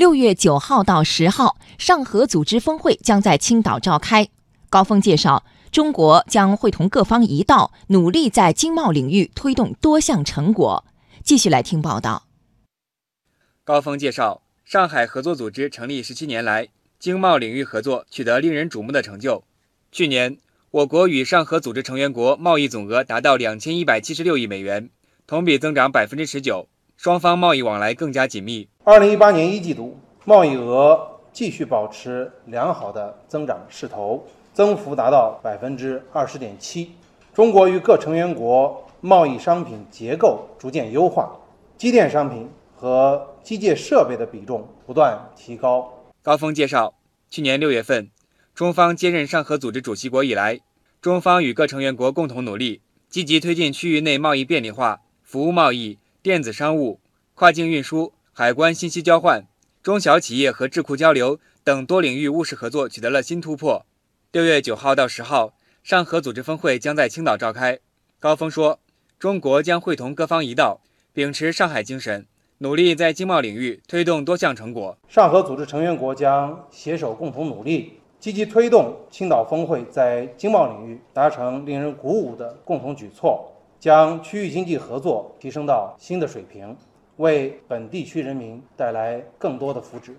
六月九号到十号，上合组织峰会将在青岛召开。高峰介绍，中国将会同各方一道，努力在经贸领域推动多项成果。继续来听报道。高峰介绍，上海合作组织成立十七年来，经贸领域合作取得令人瞩目的成就。去年，我国与上合组织成员国贸易总额达到两千一百七十六亿美元，同比增长百分之十九，双方贸易往来更加紧密。二零一八年一季度，贸易额继续保持良好的增长势头，增幅达到百分之二十点七。中国与各成员国贸易商品结构逐渐优化，机电商品和机械设备的比重不断提高。高峰介绍，去年六月份，中方接任上合组织主席国以来，中方与各成员国共同努力，积极推进区域内贸易便利化、服务贸易、电子商务、跨境运输。海关信息交换、中小企业和智库交流等多领域务实合作取得了新突破。六月九号到十号，上合组织峰会将在青岛召开。高峰说，中国将会同各方一道，秉持上海精神，努力在经贸领域推动多项成果。上合组织成员国将携手共同努力，积极推动青岛峰会在经贸领域达成令人鼓舞的共同举措，将区域经济合作提升到新的水平。为本地区人民带来更多的福祉。